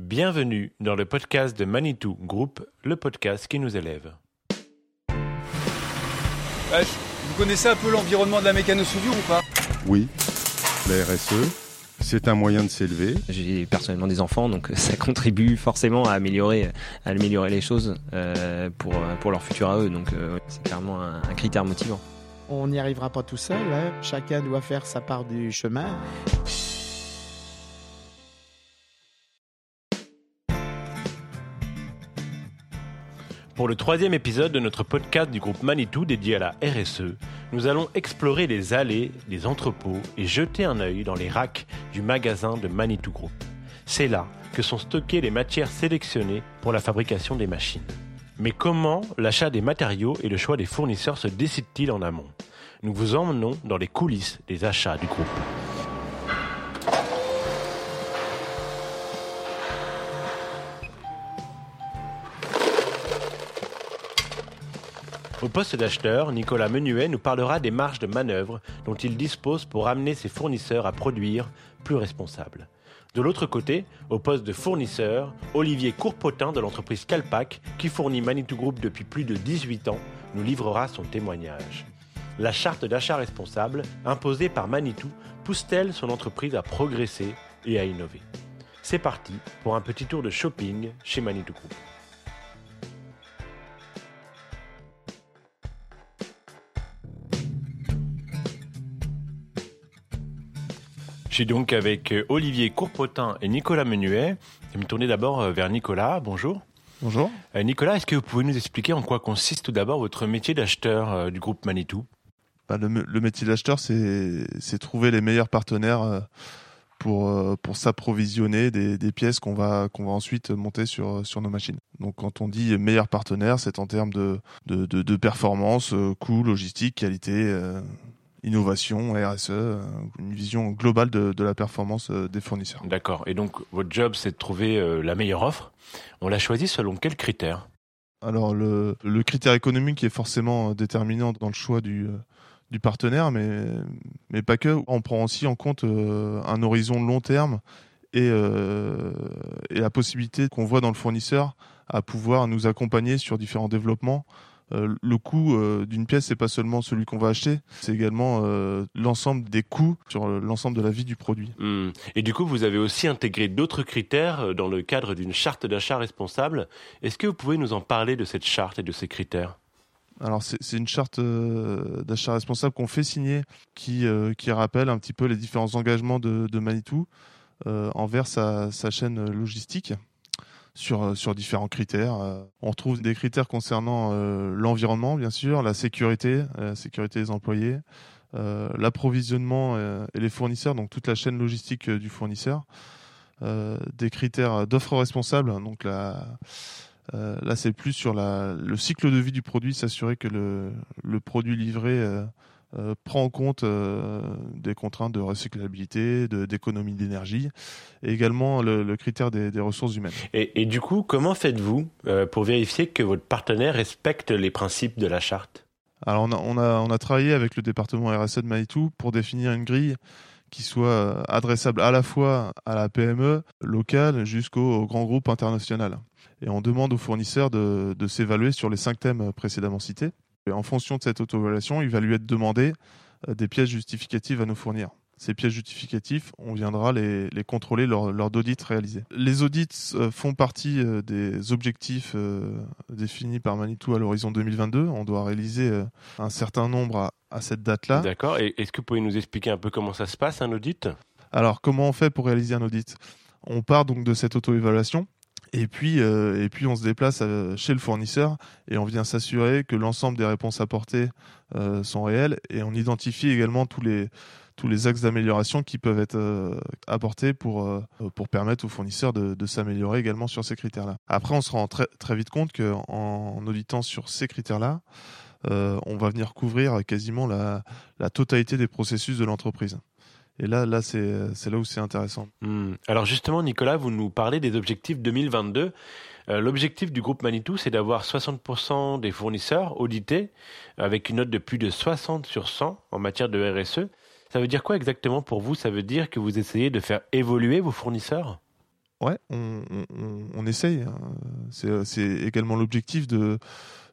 Bienvenue dans le podcast de Manitou Group, le podcast qui nous élève. Vous connaissez un peu l'environnement de la mécano-soudure ou pas? Oui, la RSE, c'est un moyen de s'élever. J'ai personnellement des enfants, donc ça contribue forcément à améliorer, à améliorer les choses euh, pour, pour leur futur à eux. Donc euh, c'est clairement un, un critère motivant. On n'y arrivera pas tout seul, hein. chacun doit faire sa part du chemin. Pour le troisième épisode de notre podcast du groupe Manitou dédié à la RSE, nous allons explorer les allées des entrepôts et jeter un œil dans les racks du magasin de Manitou Group. C'est là que sont stockées les matières sélectionnées pour la fabrication des machines. Mais comment l'achat des matériaux et le choix des fournisseurs se décident-ils en amont? Nous vous emmenons dans les coulisses des achats du groupe. Au poste d'acheteur, Nicolas Menuet nous parlera des marges de manœuvre dont il dispose pour amener ses fournisseurs à produire plus responsables. De l'autre côté, au poste de fournisseur, Olivier Courpotin de l'entreprise Calpac, qui fournit Manitou Group depuis plus de 18 ans, nous livrera son témoignage. La charte d'achat responsable, imposée par Manitou, pousse-t-elle son entreprise à progresser et à innover? C'est parti pour un petit tour de shopping chez Manitou Group. Je suis donc avec euh, Olivier Courpotin et Nicolas Menuet. Je vais me tourner d'abord euh, vers Nicolas. Bonjour. Bonjour. Euh, Nicolas, est-ce que vous pouvez nous expliquer en quoi consiste tout d'abord votre métier d'acheteur euh, du groupe Manitou? Bah, le, métier d'acheteur, c'est trouver les meilleurs partenaires euh, pour, pour s'approvisionner des, des pièces qu'on va, qu'on va ensuite monter sur, sur nos machines. Donc quand on dit meilleurs partenaires, c'est en termes de, de, de, de performance, coût, logistique, qualité, innovation, RSE, euh, une vision globale de, de la performance euh, des fournisseurs. D'accord. Et donc votre job, c'est de trouver euh, la meilleure offre. On l'a choisi selon quels critères? Alors le, le critère économique est forcément déterminant dans le choix du, du partenaire, mais, mais pas que. On prend aussi en compte un horizon long terme et, euh, et la possibilité qu'on voit dans le fournisseur à pouvoir nous accompagner sur différents développements. Euh, le coût euh, d'une pièce, c'est pas seulement celui qu'on va acheter, c'est également euh, l'ensemble des coûts sur l'ensemble de la vie du produit. Hmm. Et du coup, vous avez aussi intégré d'autres critères dans le cadre d'une charte d'achat responsable. Est-ce que vous pouvez nous en parler de cette charte et de ces critères? Alors c'est une charte d'achat responsable qu'on fait signer qui, qui rappelle un petit peu les différents engagements de, de Manitou envers sa, sa chaîne logistique sur, euh, sur différents critères. Euh, on retrouve des critères concernant euh, l'environnement, bien sûr, la sécurité, la sécurité des employés, l'approvisionnement et les fournisseurs, donc toute la chaîne logistique du fournisseur. Des critères d'offre responsable, donc la, euh, là, c'est plus sur la, le cycle de vie du produit, s'assurer que le, le produit livré euh, euh, prend en compte euh, des contraintes de recyclabilité, d'économie d'énergie, et également le, le critère des, des ressources humaines. et, et du coup, comment faites-vous euh, pour vérifier que votre partenaire respecte les principes de la charte? Alors, on a, on, a, on a travaillé avec le département RSE de Manitou pour définir une grille qui soit adressable à la fois à la PME locale jusqu'au au grand groupe international. Et on demande aux fournisseurs de, de s'évaluer sur les cinq thèmes précédemment cités. Et en fonction de cette auto-évaluation, il va lui être demandé euh, des pièces justificatives à nous fournir. Ces pièces justificatives, on viendra les, les contrôler lors, lors d'audits réalisés. Les audits euh, font partie euh, des objectifs définis par Manitou à l'horizon 2022. On doit réaliser un certain nombre à, à cette date-là. D'accord. Et est-ce que vous pouvez nous expliquer un peu comment ça se passe, un audit? Alors, comment on fait pour réaliser un audit? On part donc de cette auto-évaluation. Et puis, euh, et puis, on se déplace euh, chez le fournisseur et on vient s'assurer que l'ensemble des réponses apportées euh, sont réelles. Et on identifie également tous les, tous les axes d'amélioration qui peuvent être euh, apportés pour, euh, pour permettre aux fournisseurs de, de s'améliorer également sur ces critères-là. Après, on se rend très, très vite compte qu'en en auditant sur ces critères-là, on va venir couvrir quasiment la, la totalité des processus de l'entreprise. Et là, là c'est c'est là où c'est intéressant. Hmm. Alors justement, Nicolas, vous nous parlez des objectifs 2022. Euh, L'objectif du groupe Manitou, c'est d'avoir 60% des fournisseurs audités avec une note de plus de 60 sur 100 en matière de RSE. Ça veut dire quoi exactement pour vous? Ça veut dire que vous essayez de faire évoluer vos fournisseurs? Ouais, on, on, on essaye. hein. C'est c'est également l'objectif de,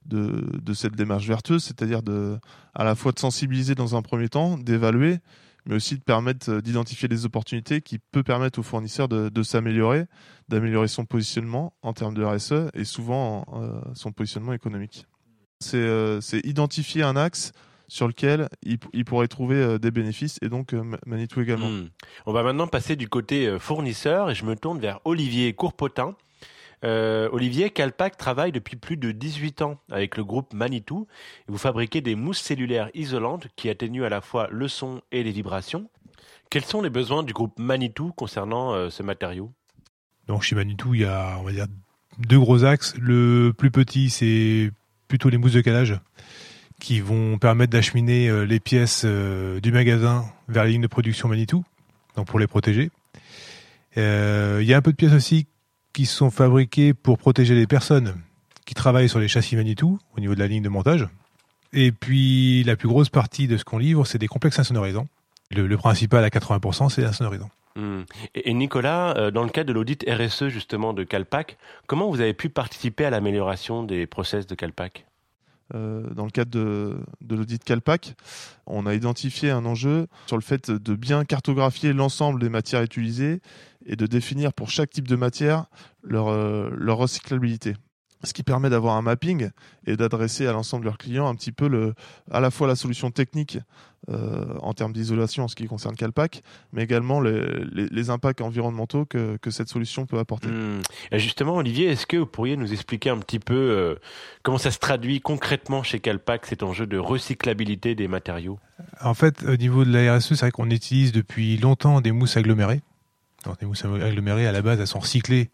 de, de cette démarche vertueuse, c'est-à-dire de, à la fois de sensibiliser dans un premier temps, d'évaluer, mais aussi de permettre euh, d'identifier des opportunités qui peut permettre au fournisseur de, de s'améliorer, d'améliorer son positionnement en termes de RSE et souvent euh, son positionnement économique. C'est euh, identifier un axe sur lequel il, il pourrait trouver euh, des bénéfices et donc Manitou également. Hmm. On va maintenant passer du côté fournisseur et je me tourne vers Olivier Courpotin. Euh, Olivier, Calpac travaille depuis plus de 18 ans avec le groupe Manitou. Vous fabriquez des mousses cellulaires isolantes qui atténuent à la fois le son et les vibrations. Quels sont les besoins du groupe Manitou concernant euh, ce matériau? Donc chez Manitou, il y a, on va dire, deux gros axes. Le plus petit, c'est plutôt les mousses de calage qui vont permettre d'acheminer euh, les pièces du magasin vers les lignes de production Manitou, donc pour les protéger. Il y a un peu de pièces aussi qui sont fabriquées pour protéger les personnes qui travaillent sur les châssis Manitou au niveau de la ligne de montage. Et puis la plus grosse partie de ce qu'on livre, c'est des complexes insonorisants. Le, principal à 80%, c'est l'insonorisant. Hmm. Et, Nicolas, euh, dans le cadre de l'audit RSE justement de Calpac, comment vous avez pu participer à l'amélioration des process de Calpac? Dans le cadre de, de l'audit Calpac, on a identifié un enjeu sur le fait de bien cartographier l'ensemble des matières utilisées et de définir pour chaque type de matière leur, euh, leur recyclabilité. Ce qui permet d'avoir un mapping et d'adresser à l'ensemble de leurs clients un petit peu le, à la fois la solution technique euh, en termes d'isolation en ce qui concerne Calpac, mais également les, les, les impacts environnementaux que, que cette solution peut apporter. Hmm. Et Justement, Olivier, est-ce que vous pourriez nous expliquer un petit peu euh, comment ça se traduit concrètement chez Calpac, cet enjeu de recyclabilité des matériaux? En fait, au niveau de la RSE, c'est vrai qu'on utilise depuis longtemps des mousses agglomérées. Donc, les mousses agglomérées, à la base, elles sont recyclées.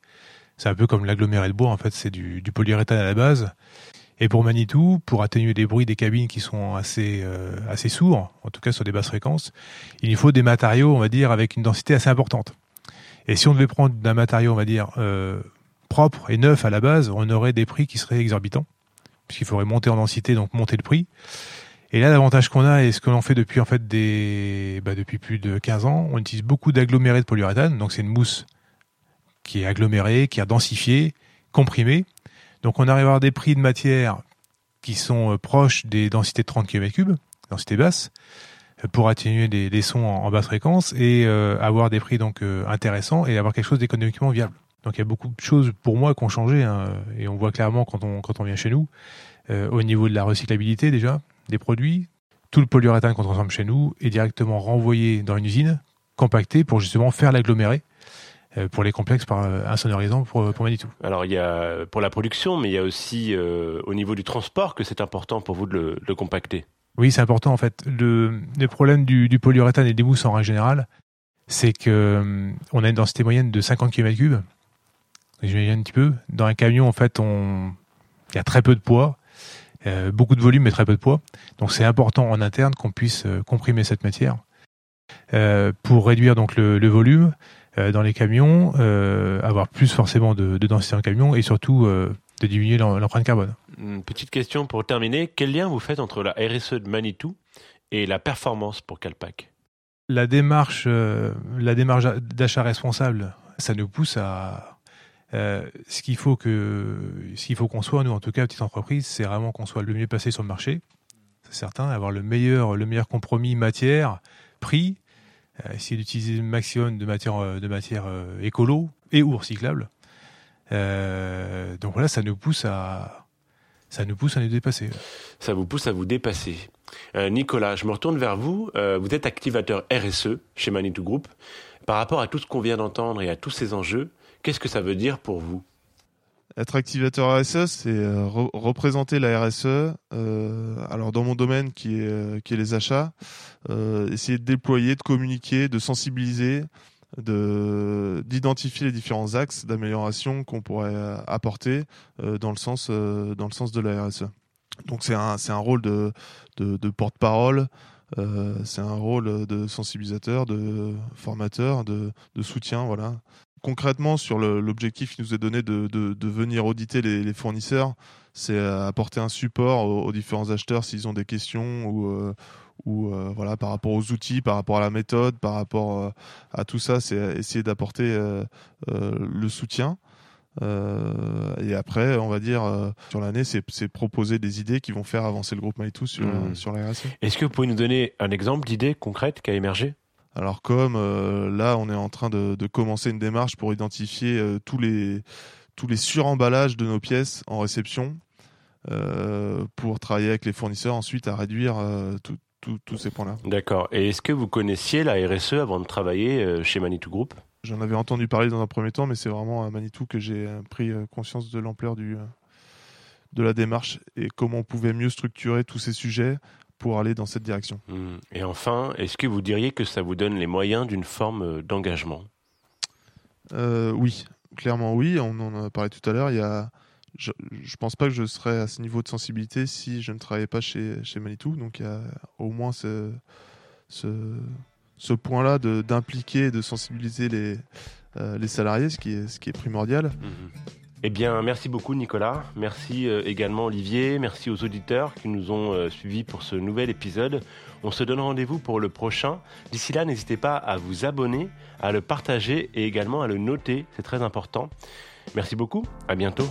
C'est un peu comme l'aggloméré de bois, en fait, c'est du, polyuréthane à la base. Et pour Manitou, pour atténuer les bruits des cabines qui sont assez, euh, assez sourds, en tout cas sur des basses fréquences, il faut des matériaux, on va dire, avec une densité assez importante. Et si on devait prendre d'un matériau, on va dire, euh, propre et neuf à la base, on aurait des prix qui seraient exorbitants, puisqu'il faudrait monter en densité, donc monter le prix. Et là, l'avantage qu'on a, et ce que l'on fait depuis en fait des, bah, depuis plus de 15 ans, on utilise beaucoup d'agglomérés de polyuréthane. Donc c'est une mousse qui est agglomérée, qui est densifiée, comprimée. Donc on arrive à avoir des prix de matière qui sont euh, proches des densités de 30 km3, densité basse, pour atténuer des, des sons en, basse fréquence et euh, avoir des prix donc euh, intéressants et avoir quelque chose d'économiquement viable. Donc il y a beaucoup de choses pour moi qui ont changé hein, et on voit clairement quand on quand on vient chez nous au niveau de la recyclabilité déjà des produits, tout le polyuréthane qu'on transforme chez nous est directement renvoyé dans une usine, compacté pour justement faire l'aggloméré euh, pour les complexes par euh, insonorisants pour, pour Manitou. Alors il y a pour la production, mais il y a aussi euh, au niveau du transport que c'est important pour vous de le, de le compacter. Oui, c'est important en fait. Le, le problème du, du polyuréthane et des mousses en règle générale, c'est que on a une densité moyenne de 50 km3. J'imagine un petit peu. Dans un camion, en fait, on il y a très peu de poids, euh, beaucoup de volume mais très peu de poids. Donc c'est important en interne qu'on puisse euh, comprimer cette matière euh, pour réduire donc le, le volume euh, dans les camions, euh, avoir plus forcément de, de densité en camion et surtout euh, de diminuer l'em- l'empreinte carbone. Une petite question pour terminer. Quel lien vous faites entre la RSE de Manitou et la performance pour Calpac? La démarche, euh, la démarche d'achat responsable, ça nous pousse à euh, ce qu'il faut que, ce qu'il faut qu'on soit, nous en tout cas, petite entreprise, c'est vraiment qu'on soit le mieux placé sur le marché, c'est certain, avoir le meilleur, le meilleur compromis matière, prix, euh, essayer d'utiliser le maximum de matières, euh, de matières euh, écolo et ou recyclables. Euh, donc voilà, ça nous pousse à, ça nous pousse à nous dépasser. Ça vous pousse à vous dépasser. Euh, Nicolas, je me retourne vers vous. Euh, vous êtes activateur RSE chez Manitou Group. Par rapport à tout ce qu'on vient d'entendre et à tous ces enjeux, qu'est-ce que ça veut dire pour vous? Être activateur RSE, c'est euh, re- représenter la RSE. euh, alors dans mon domaine qui est, euh, qui est les achats, euh, essayer de déployer, de communiquer, de sensibiliser, de d'identifier les différents axes d'amélioration qu'on pourrait euh, apporter euh, dans le sens dans le sens de la RSE. Donc c'est un c'est un rôle de de, de porte-parole. c'est un rôle de sensibilisateur, de formateur, de, de soutien, voilà concrètement sur l'objectif qui nous est donné de, de, de venir auditer les, les fournisseurs, c'est euh, apporter un support aux, aux différents acheteurs s'ils ont des questions ou, euh, euh, voilà, par rapport aux outils, par rapport à la méthode, par rapport euh, à tout ça, c'est essayer d'apporter le soutien. Et après, on va dire, sur l'année, c'est proposer des idées qui vont faire avancer le groupe sur, Mhm. sur la RSE. Est-ce que vous pouvez nous donner un exemple d'idée concrète qui a émergé? Alors comme euh, là, on est en train de, de commencer une démarche pour identifier euh, tous les tous les suremballages de nos pièces en réception euh, pour travailler avec les fournisseurs ensuite à réduire tous ces points-là. D'accord. Et est-ce que vous connaissiez la RSE avant de travailler chez Manitou Group? J'en avais entendu parler dans un premier temps, mais c'est vraiment à Manitou que j'ai pris conscience de l'ampleur du de la démarche et comment on pouvait mieux structurer tous ces sujets pour aller dans cette direction. Hmm. Et enfin, est-ce que vous diriez que ça vous donne les moyens d'une forme euh, d'engagement? Euh, oui, clairement oui. On en a parlé tout à l'heure. Il y a, je, je pense pas que je serais à ce niveau de sensibilité si je ne travaillais pas chez chez Manitou. Donc il y a au moins ce ce, ce point-là de d'impliquer, et de sensibiliser les euh, les salariés, ce qui est ce qui est primordial. Mhm. Eh bien, merci beaucoup Nicolas. Merci euh, également Olivier. Merci aux auditeurs qui nous ont euh, suivis pour ce nouvel épisode. On se donne rendez-vous pour le prochain. D'ici là, n'hésitez pas à vous abonner, à le partager et également à le noter. C'est très important. Merci beaucoup. À bientôt.